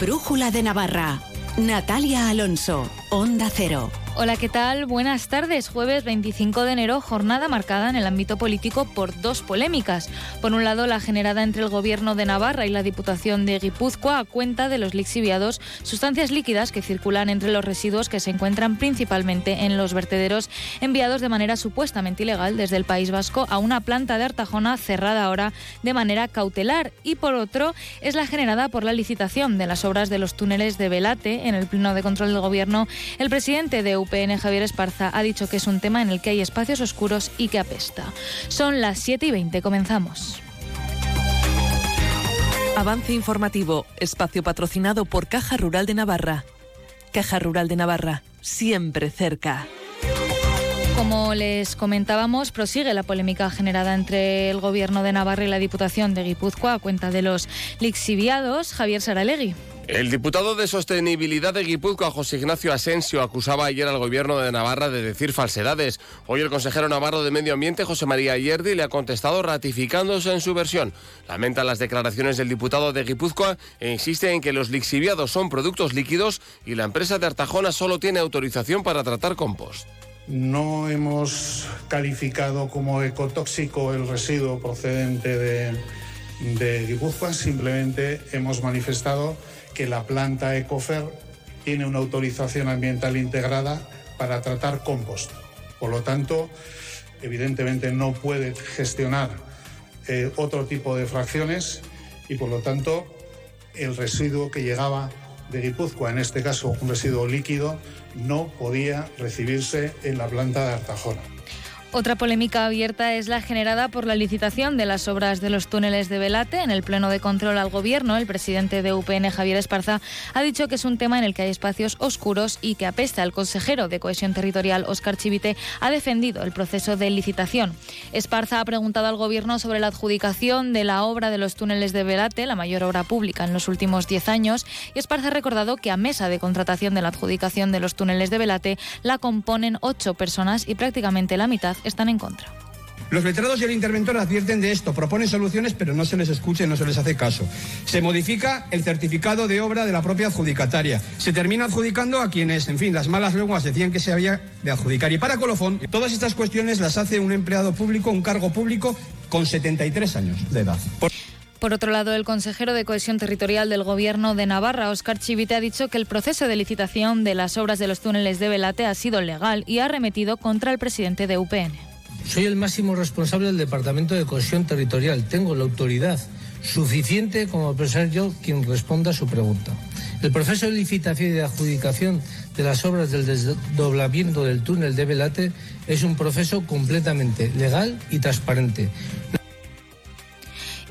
brújula de Navarra. Natalia Alonso, Onda Cero. Hola, ¿qué tal? Buenas tardes. Jueves 25 de enero, jornada marcada en el ámbito político por dos polémicas. Por un lado, la generada entre el Gobierno de Navarra y la Diputación de Guipúzcoa a cuenta de los lixiviados, sustancias líquidas que circulan entre los residuos que se encuentran principalmente en los vertederos enviados de manera supuestamente ilegal desde el País Vasco a una planta de Artajona cerrada ahora de manera cautelar. Y por otro, es la generada por la licitación de las obras de los túneles de Velate en el Pleno de Control del Gobierno. El presidente de UPN, Javier Esparza, ha dicho que es un tema en el que hay espacios oscuros y que apesta. Son las 7 y 20, comenzamos. Avance informativo, espacio patrocinado por Caja Rural de Navarra. Caja Rural de Navarra, siempre cerca. Como les comentábamos, prosigue la polémica generada entre el Gobierno de Navarra y la Diputación de Guipúzcoa a cuenta de los lixiviados. Javier Saralegui. El diputado de Sostenibilidad de Guipúzcoa, José Ignacio Asensio, acusaba ayer al gobierno de Navarra de decir falsedades. Hoy el consejero navarro de Medio Ambiente, José María Yerdi, le ha contestado ratificándose en su versión. Lamenta las declaraciones del diputado de Guipúzcoa e insiste en que los lixiviados son productos líquidos y la empresa de Artajona solo tiene autorización para tratar compost. No hemos calificado como ecotóxico el residuo procedente de, de Guipúzcoa, simplemente hemos manifestado que la planta Ecofer tiene una autorización ambiental integrada para tratar compost. Por lo tanto, evidentemente no puede gestionar eh, otro tipo de fracciones y por lo tanto el residuo que llegaba de Guipúzcoa, en este caso un residuo líquido, no podía recibirse en la planta de Artajona. Otra polémica abierta es la generada por la licitación de las obras de los túneles de Velate. En el pleno de control al gobierno, el presidente de UPN, Javier Esparza, ha dicho que es un tema en el que hay espacios oscuros y que apesta. El consejero de Cohesión Territorial, Óscar Chivite, ha defendido el proceso de licitación. Esparza ha preguntado al gobierno sobre la adjudicación de la obra de los túneles de Velate, la mayor obra pública en los últimos 10 años, y Esparza ha recordado que a mesa de contratación de la adjudicación de los túneles de Velate la componen ocho personas y prácticamente la mitad están en contra. Los letrados y el interventor advierten de esto, proponen soluciones, pero no se les escucha y no se les hace caso. Se modifica el certificado de obra de la propia adjudicataria. Se termina adjudicando a quienes, en fin, las malas lenguas decían que se había de adjudicar. Y para colofón, todas estas cuestiones las hace un empleado público, un cargo público, con 73 años de edad. Por... Por otro lado, el consejero de Cohesión Territorial del Gobierno de Navarra, Óscar Chivite, ha dicho que el proceso de licitación de las obras de los túneles de Velate ha sido legal y ha arremetido contra el presidente de UPN. Soy el máximo responsable del Departamento de Cohesión Territorial. Tengo la autoridad suficiente como para ser yo quien responda a su pregunta. El proceso de licitación y de adjudicación de las obras del desdoblamiento del túnel de Velate es un proceso completamente legal y transparente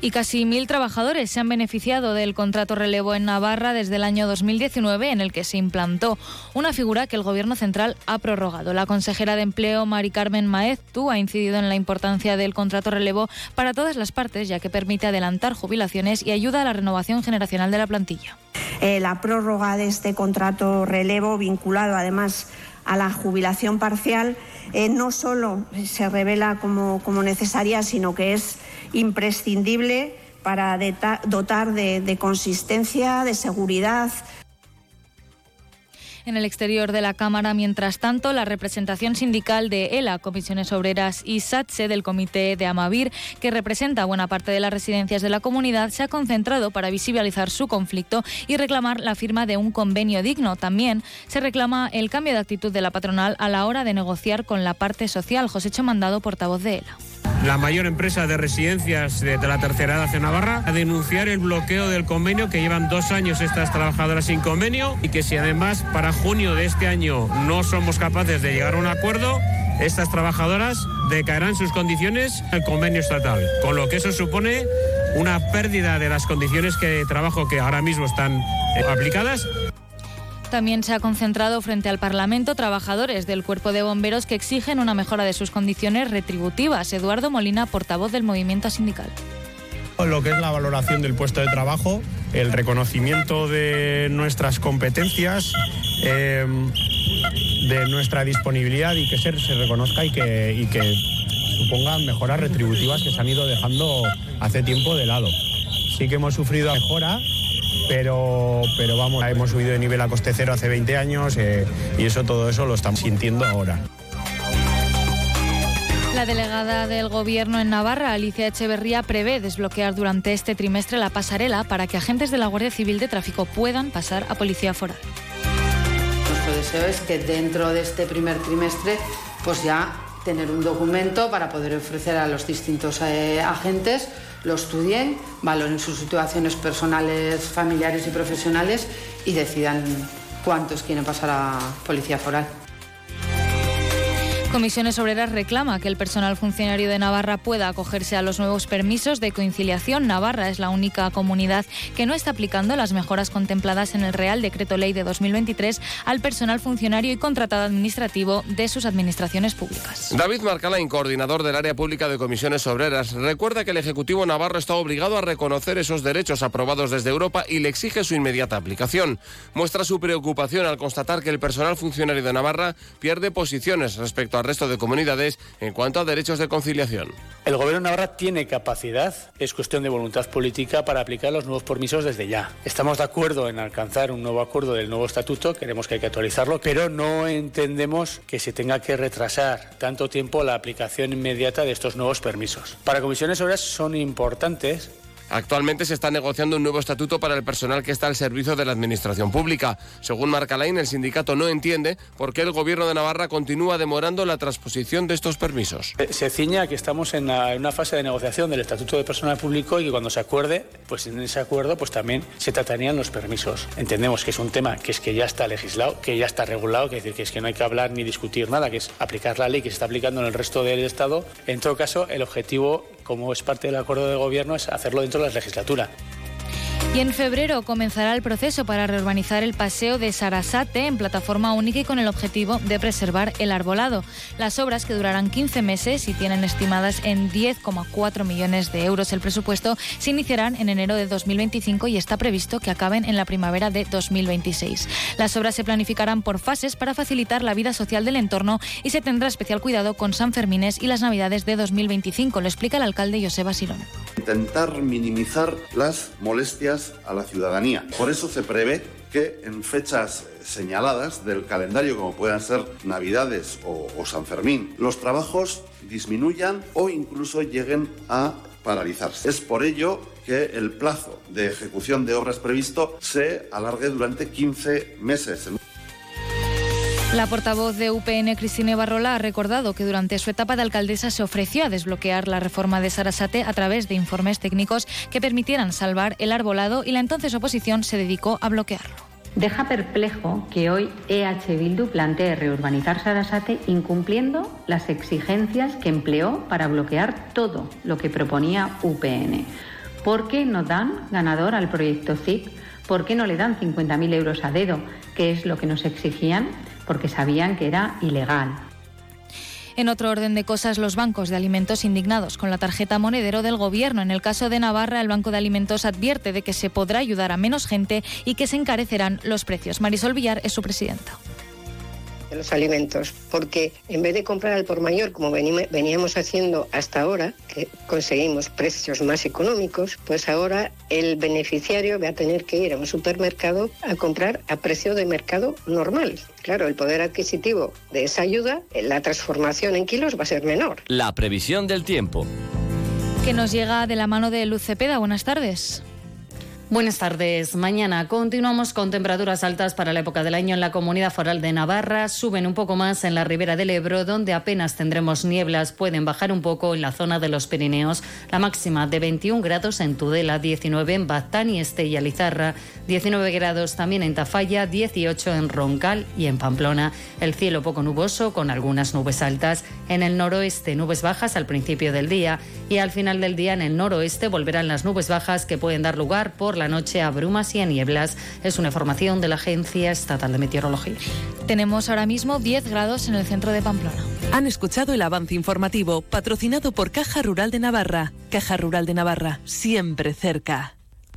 y casi mil trabajadores se han beneficiado del contrato relevo en Navarra desde el año 2019 en el que se implantó una figura que el Gobierno central ha prorrogado. La consejera de Empleo, Mari Carmen Maeztu, ha incidido en la importancia del contrato relevo para todas las partes, ya que permite adelantar jubilaciones y ayuda a la renovación generacional de la plantilla. Eh, la prórroga de este contrato relevo, vinculado además a la jubilación parcial, eh, no solo se revela como, como necesaria, sino que es imprescindible para dotar de, consistencia, de seguridad, en el exterior de la Cámara. Mientras tanto, la representación sindical de ELA, Comisiones Obreras y SATSE del Comité de Amavir, que representa buena parte de las residencias de la comunidad, se ha concentrado para visibilizar su conflicto y reclamar la firma de un convenio digno. También se reclama el cambio de actitud de la patronal a la hora de negociar con la parte social. José Mandado, portavoz de ELA la mayor empresa de residencias de, la tercera edad en Navarra, a denunciar el bloqueo del convenio que llevan dos años estas trabajadoras sin convenio y que si además para junio de este año no somos capaces de llegar a un acuerdo, estas trabajadoras decaerán sus condiciones al convenio estatal, con lo que eso supone una pérdida de las condiciones de trabajo que ahora mismo están aplicadas también se ha concentrado frente al Parlamento trabajadores del Cuerpo de Bomberos que exigen una mejora de sus condiciones retributivas. Eduardo Molina, portavoz del movimiento sindical. Lo que es la valoración del puesto de trabajo, el reconocimiento de nuestras competencias, eh, de nuestra disponibilidad y que se, se reconozca y que, y que supongan mejoras retributivas que se han ido dejando hace tiempo de lado. Sí que hemos sufrido mejora pero, pero vamos, hemos subido de nivel a coste cero hace 20 años eh, y eso todo eso lo estamos sintiendo ahora. La delegada del Gobierno en Navarra, Alicia Echeverría, prevé desbloquear durante este trimestre la pasarela para que agentes de la Guardia Civil de Tráfico puedan pasar a Policía Foral. Nuestro deseo es que dentro de este primer trimestre pues ya tener un documento para poder ofrecer a los distintos eh, agentes, lo estudien, valoren sus situaciones personales, familiares y profesionales y decidan cuántos quieren pasar a Policía Foral. Comisiones Obreras reclama que el personal funcionario de Navarra pueda acogerse a los nuevos permisos de conciliación. Navarra es la única comunidad que no está aplicando las mejoras contempladas en el Real Decreto Ley de 2023 al personal funcionario y contratado administrativo de sus administraciones públicas. David Marcalain, coordinador del área pública de Comisiones Obreras, recuerda que el Ejecutivo Navarro está obligado a reconocer esos derechos aprobados desde Europa y le exige su inmediata aplicación. Muestra su preocupación al constatar que el personal funcionario de Navarra pierde posiciones respecto a al resto de comunidades en cuanto a derechos de conciliación. El Gobierno de tiene capacidad, es cuestión de voluntad política para aplicar los nuevos permisos desde ya. Estamos de acuerdo en alcanzar un nuevo acuerdo del nuevo estatuto, queremos que hay que actualizarlo, pero no entendemos que se tenga que retrasar tanto tiempo la aplicación inmediata de estos nuevos permisos. Para comisiones obreras son importantes Actualmente se está negociando un nuevo estatuto para el personal que está al servicio de la administración pública. Según Marcalain, el sindicato no entiende por qué el gobierno de Navarra continúa demorando la transposición de estos permisos. Eh, se ciña que estamos en una fase de negociación del estatuto de personal público y que cuando se acuerde, pues en ese acuerdo pues también se tratarían los permisos. Entendemos que es un tema que es que ya está legislado, que ya está regulado, que es decir, que es que no hay que hablar ni discutir nada, que es aplicar la ley que se está aplicando en el resto del Estado. En todo caso, el objetivo como es parte del acuerdo de gobierno, es hacerlo dentro de la legislatura. Y en febrero comenzará el proceso para reurbanizar el paseo de Sarasate en plataforma única y con el objetivo de preservar el arbolado. Las obras, que durarán 15 meses y tienen estimadas en 10,4 millones de euros el presupuesto, se iniciarán en enero de 2025 y está previsto que acaben en la primavera de 2026. Las obras se planificarán por fases para facilitar la vida social del entorno y se tendrá especial cuidado con San Fermines y las Navidades de 2025, lo explica el alcalde Joseba Sirón. Intentar minimizar las molestias a la ciudadanía. Por eso se prevé que en fechas señaladas del calendario, como puedan ser Navidades o, San Fermín, los trabajos disminuyan o incluso lleguen a paralizarse. Es por ello que el plazo de ejecución de obras previsto se alargue durante 15 meses. La portavoz de UPN, Cristina Barrola, ha recordado que durante su etapa de alcaldesa se ofreció a desbloquear la reforma de Sarasate a través de informes técnicos que permitieran salvar el arbolado y la entonces oposición se dedicó a bloquearlo. Deja perplejo que hoy EH Bildu plantee reurbanizar Sarasate incumpliendo las exigencias que empleó para bloquear todo lo que proponía UPN. ¿Por qué no dan ganador al proyecto CIC? ¿Por qué no le dan 50.000 euros a dedo, que es lo que nos exigían? Porque sabían que era ilegal. En otro orden de cosas, los bancos de alimentos indignados con la tarjeta monedero del Gobierno. En el caso de Navarra, el Banco de Alimentos advierte de que se podrá ayudar a menos gente y que se encarecerán los precios. Marisol Villar es su presidenta de los alimentos, porque en vez de comprar al por mayor, como veníamos haciendo hasta ahora, que conseguimos precios más económicos, pues ahora el beneficiario va a tener que ir a un supermercado a comprar a precio de mercado normal. Claro, el poder adquisitivo de esa ayuda, la transformación en kilos va a ser menor. La previsión del tiempo. Que nos llega de la mano de Luz Cepeda. Buenas tardes. Buenas tardes. Mañana continuamos con temperaturas altas para la época del año en la comunidad foral de Navarra. Suben un poco más en la ribera del Ebro, donde apenas tendremos nieblas. Pueden bajar un poco en la zona de los Pirineos. La máxima de 21 grados en Tudela, 19 en Baztán y Estella Lizarra, 19 grados también en Tafalla, 18 en Roncal y en Pamplona. El cielo poco nuboso con algunas nubes altas. En el noroeste, nubes bajas al principio del día y al final del día en el noroeste volverán las nubes bajas que pueden dar lugar por la noche a brumas y a nieblas. Es una información de la Agencia Estatal de Meteorología. Tenemos ahora mismo 10 grados en el centro de Pamplona. Han escuchado el avance informativo patrocinado por Caja Rural de Navarra. Caja Rural de Navarra, siempre cerca.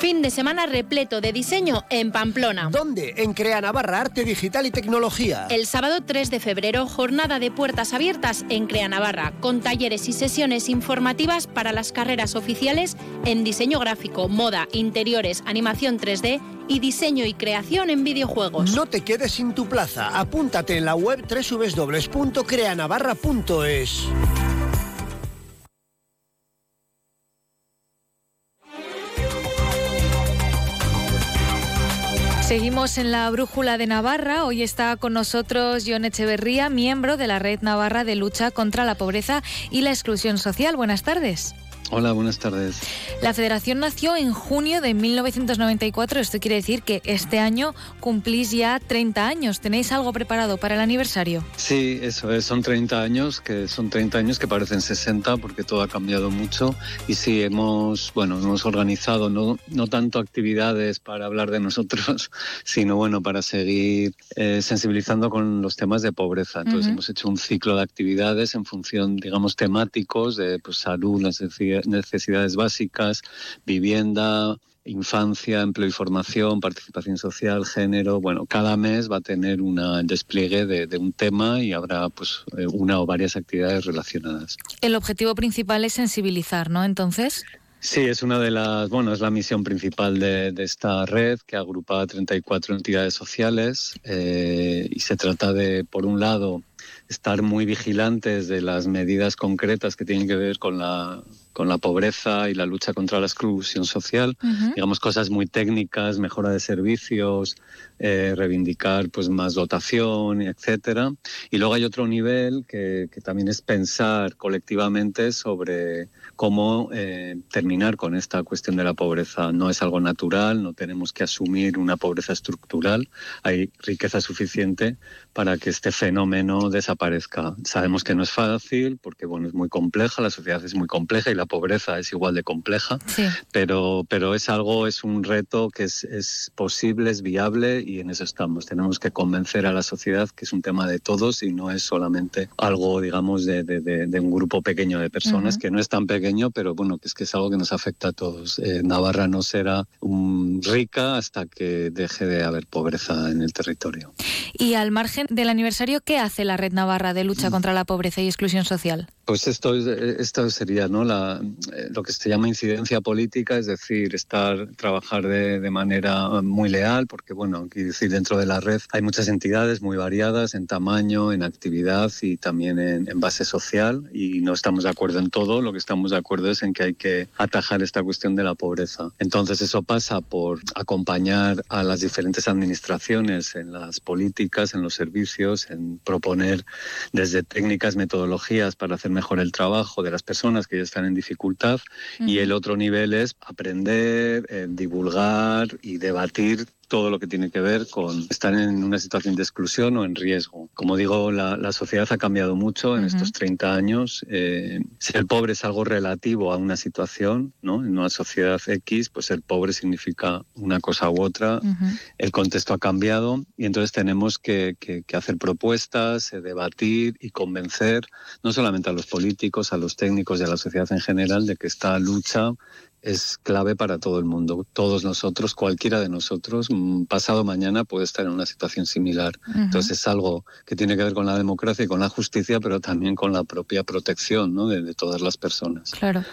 Fin de semana repleto de diseño en Pamplona. ¿Dónde? En Crea Navarra, Arte Digital y Tecnología. El sábado 3 de febrero, jornada de puertas abiertas en Crea Navarra, con talleres y sesiones informativas para las carreras oficiales en diseño gráfico, moda, interiores, animación 3D y diseño y creación en videojuegos. No te quedes sin tu plaza. Apúntate en la web www.creanavarra.es. Seguimos en la Brújula de Navarra. Hoy está con nosotros John Echeverría, miembro de la Red Navarra de Lucha contra la Pobreza y la Exclusión Social. Buenas tardes. Hola, buenas tardes. La federación nació en junio de 1994. Esto quiere decir que este año cumplís ya 30 años. ¿Tenéis algo preparado para el aniversario? Sí, eso es. Son 30 años, que son 30 años que parecen 60 porque todo ha cambiado mucho. Y sí, hemos, bueno, hemos organizado no, no tanto actividades para hablar de nosotros, sino bueno, para seguir eh, sensibilizando con los temas de pobreza. Entonces hemos hecho un ciclo de actividades en función, digamos, temáticos de pues, salud, necesidades necesidades básicas, vivienda, infancia, empleo y formación, participación social, género. Bueno, cada mes va a tener un despliegue de, un tema y habrá pues eh, una o varias actividades relacionadas. El objetivo principal es sensibilizar, ¿no? Entonces. Sí, es una de las, bueno, es la misión principal de, esta red que agrupa 34 entidades sociales eh, y se trata de, por un lado, estar muy vigilantes de las medidas concretas que tienen que ver con la con la pobreza y la lucha contra la exclusión social, digamos cosas muy técnicas, mejora de servicios, eh, reivindicar pues más dotación, etcétera. Y luego hay otro nivel que, que también es pensar colectivamente sobre cómo eh, terminar con esta cuestión de la pobreza. No es algo natural, no tenemos que asumir una pobreza estructural, hay riqueza suficiente para que este fenómeno desaparezca. Sabemos que no es fácil porque bueno, es muy compleja, la sociedad es muy compleja y la pobreza es igual de compleja, pero, pero es algo, es un reto que es, es posible, es viable y en eso estamos. Tenemos que convencer a la sociedad que es un tema de todos y no es solamente algo, digamos, de, de, de, un grupo pequeño de personas, que no es tan pequeño pero bueno, que es que es algo que nos afecta a todos. Eh, Navarra no será un rica hasta que deje de haber pobreza en el territorio. Y al margen del aniversario, ¿qué hace la Red Navarra de lucha mm. contra la pobreza y exclusión social? Pues esto, esto sería ¿no? La, eh, lo que se llama incidencia política, es decir, estar, trabajar de, de manera muy leal, porque bueno, decir, dentro de la red hay muchas entidades muy variadas en tamaño, en actividad y también en, en base social y no estamos de acuerdo en todo, lo que estamos de acuerdo es en que hay que atajar esta cuestión de la pobreza. Entonces eso pasa por acompañar a las diferentes administraciones en las políticas, en los servicios, en proponer desde técnicas, metodologías para hacer mejor el trabajo de las personas que ya están en dificultad y el otro nivel es aprender, eh, divulgar y debatir todo lo que tiene que ver con estar en una situación de exclusión o en riesgo. Como digo, la, sociedad ha cambiado mucho en estos 30 años. Eh, ser pobre es algo relativo a una situación, ¿no? En una sociedad X, pues ser pobre significa una cosa u otra. El contexto ha cambiado y entonces tenemos que, hacer propuestas, eh, debatir y convencer no solamente a los políticos, a los técnicos y a la sociedad en general de que esta lucha es clave para todo el mundo. Todos nosotros, cualquiera de nosotros, mm, pasado mañana puede estar en una situación similar. Entonces es algo que tiene que ver con la democracia y con la justicia, pero también con la propia protección ¿no? de, todas las personas. Claro.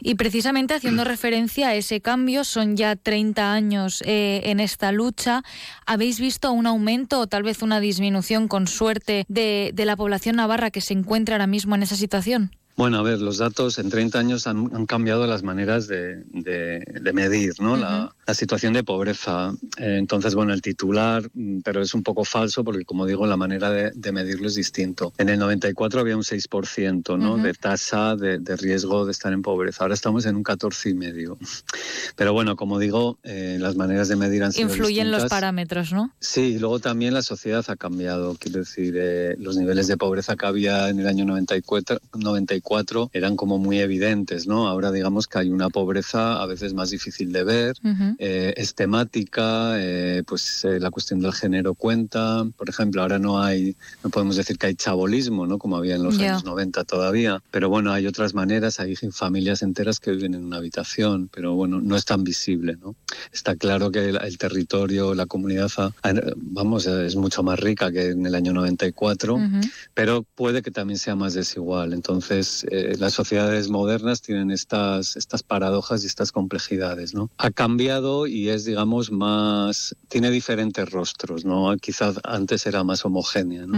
Y precisamente haciendo referencia a ese cambio, son ya 30 años eh, en esta lucha. ¿Habéis visto un aumento o tal vez una disminución, con suerte, de, de la población navarra que se encuentra ahora mismo en esa situación? Bueno, a ver, los datos en 30 años han, cambiado las maneras de, medir ¿no? la, situación de pobreza. Eh, entonces, bueno, el titular, mm, pero es un poco falso porque, como digo, la manera de, medirlo es distinto. En el 94 había un 6% ¿no? de tasa de, riesgo de estar en pobreza. Ahora estamos en un 14,5%. Pero bueno, como digo, eh, las maneras de medir han sido Influyen los parámetros, ¿no? Sí, y luego también la sociedad ha cambiado. Quiero decir, eh, los niveles de pobreza que había en el año 94, 94 eran como muy evidentes, ¿no? Ahora digamos que hay una pobreza a veces más difícil de ver, eh, es temática, eh, pues la cuestión del género cuenta. Por ejemplo, ahora no hay, no podemos decir que hay chabolismo, ¿no? Como había en los años 90 todavía. Pero bueno, hay otras maneras, hay familias enteras que viven en una habitación, pero bueno, no es tan visible, ¿no? Está claro que el, territorio, la comunidad, vamos, es mucho más rica que en el año 94, pero puede que también sea más desigual. Entonces, eh, las sociedades modernas tienen estas, estas paradojas y estas complejidades, ¿no? Ha cambiado y es, digamos, más, tiene diferentes rostros, ¿no? Quizás antes era más homogénea, ¿no?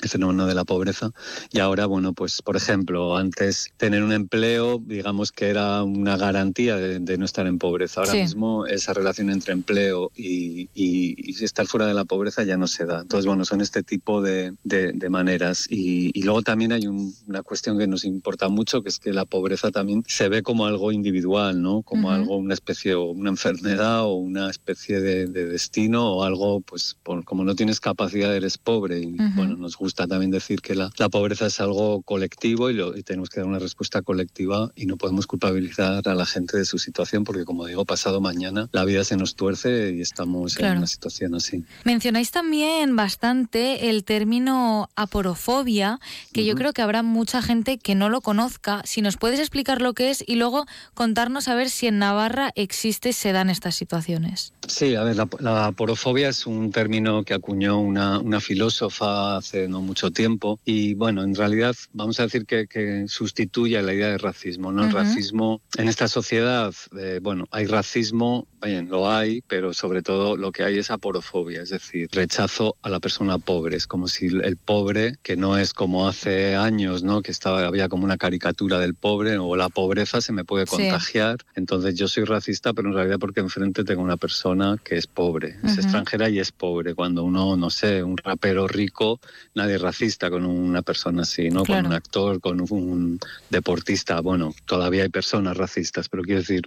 el fenómeno de la pobreza y ahora, bueno, pues, por ejemplo, antes tener un empleo, digamos que era una garantía de, no estar en pobreza. Ahora mismo esa relación entre empleo y, y, estar fuera de la pobreza ya no se da. Entonces, bueno, son este tipo de, de, maneras. Y, luego también hay una cuestión que nos importa mucho, que es que la pobreza también se ve como algo individual, ¿no? Como algo, una especie, o una enfermedad o una especie de, destino o algo, pues, como no tienes capacidad, eres pobre. Y bueno, nos gusta también decir que la, la pobreza es algo colectivo y, lo, y tenemos que dar una respuesta colectiva y no podemos culpabilizar a la gente de su situación porque, como digo, pasado mañana la vida se nos tuerce y estamos en una situación así. Mencionáis también bastante el término aporofobia, que yo creo que habrá mucha gente que no lo conozca. Si nos puedes explicar lo que es y luego contarnos a ver si en Navarra existe y se dan estas situaciones. Sí, a ver, la, aporofobia es un término que acuñó una, una, filósofa hace no mucho tiempo y bueno, en realidad vamos a decir que, que sustituye la idea de racismo. ¿no? El racismo en esta sociedad, eh, bueno, hay racismo, bien, lo hay, pero sobre todo lo que hay es aporofobia, es decir, rechazo a la persona pobre. Es como si el pobre, que no es como hace años, ¿no? que estaba, había como una caricatura del pobre o la pobreza se me puede contagiar. Entonces yo soy racista, pero en realidad porque enfrente tengo una persona que es pobre, es extranjera y es pobre. Cuando uno, no sé, un rapero rico, nadie es racista con una persona así, ¿no? Con un actor, con un deportista. Bueno, todavía hay personas racistas, pero quiero decir,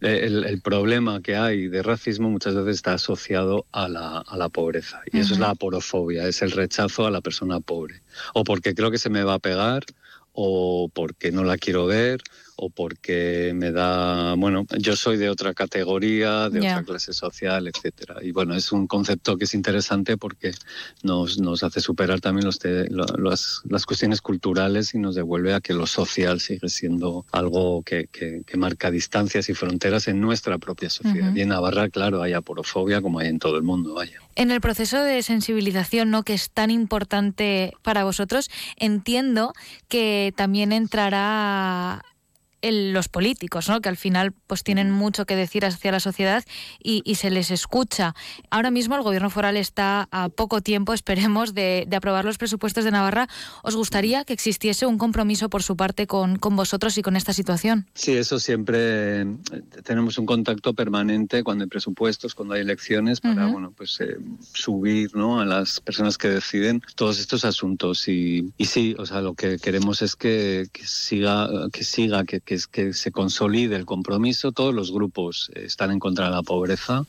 el, problema que hay de racismo muchas veces está asociado a la, a la pobreza. Y eso es la aporofobia, es el rechazo a la persona pobre. O porque creo que se me va a pegar, o porque no la quiero ver, o porque me da, bueno, yo soy de otra categoría, de otra clase social, etcétera. Y bueno, es un concepto que es interesante porque nos, nos hace superar también los las cuestiones culturales y nos devuelve a que lo social sigue siendo algo que, que, marca distancias y fronteras en nuestra propia sociedad. Y en Navarra, claro, hay aporofobia como hay en todo el mundo, vaya. En el proceso de sensibilización, ¿no? que es tan importante para vosotros, entiendo que también entrará los políticos, ¿no? que al final pues tienen mucho que decir hacia la sociedad y, se les escucha. Ahora mismo el gobierno foral está a poco tiempo, esperemos, de, aprobar los presupuestos de Navarra. ¿Os gustaría que existiese un compromiso por su parte con, con vosotros y con esta situación? Sí, eso siempre eh, tenemos un contacto permanente cuando hay presupuestos, cuando hay elecciones, para bueno, pues, eh, subir ¿no? a las personas que deciden todos estos asuntos. Y, y sí, o sea, lo que queremos es que, siga, que siga, que que, se consolide el compromiso. Todos los grupos están en contra de la pobreza.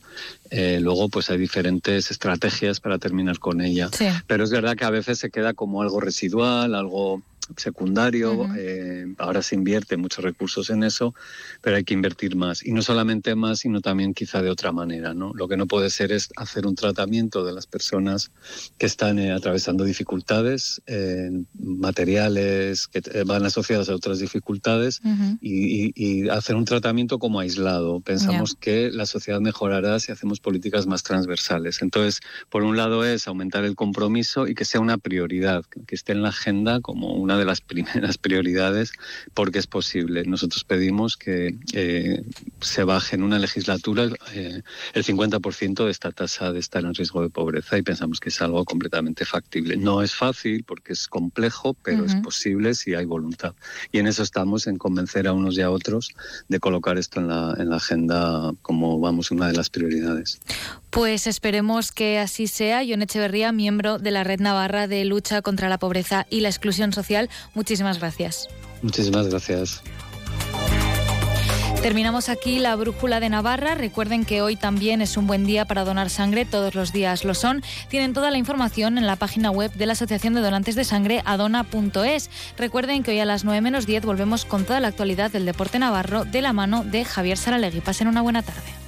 Eh, luego, pues hay diferentes estrategias para terminar con ella. Pero es verdad que a veces se queda como algo residual, algo secundario, eh, ahora se invierte muchos recursos en eso, pero hay que invertir más. Y no solamente más, sino también quizá de otra manera. ¿no? Lo que no puede ser es hacer un tratamiento de las personas que están eh, atravesando dificultades eh, materiales, que van asociadas a otras dificultades, y, hacer un tratamiento como aislado. Pensamos que la sociedad mejorará si hacemos políticas más transversales. Entonces, por un lado es aumentar el compromiso y que sea una prioridad, que esté en la agenda como una una de las primeras prioridades porque es posible. Nosotros pedimos que eh, se baje en una legislatura eh, el 50% de esta tasa de estar en riesgo de pobreza y pensamos que es algo completamente factible. No es fácil porque es complejo, pero es posible si hay voluntad. Y en eso estamos, en convencer a unos y a otros de colocar esto en la, en la agenda como, vamos, una de las prioridades. Pues esperemos que así sea. John Echeverría, miembro de la Red Navarra de Lucha contra la Pobreza y la Exclusión Social, muchísimas gracias. Muchísimas gracias. Terminamos aquí la brújula de Navarra. Recuerden que hoy también es un buen día para donar sangre, todos los días lo son. Tienen toda la información en la página web de la Asociación de Donantes de Sangre, adona.es. Recuerden que hoy a las 9 menos 10 volvemos con toda la actualidad del deporte navarro de la mano de Javier Saralegui. Pasen una buena tarde.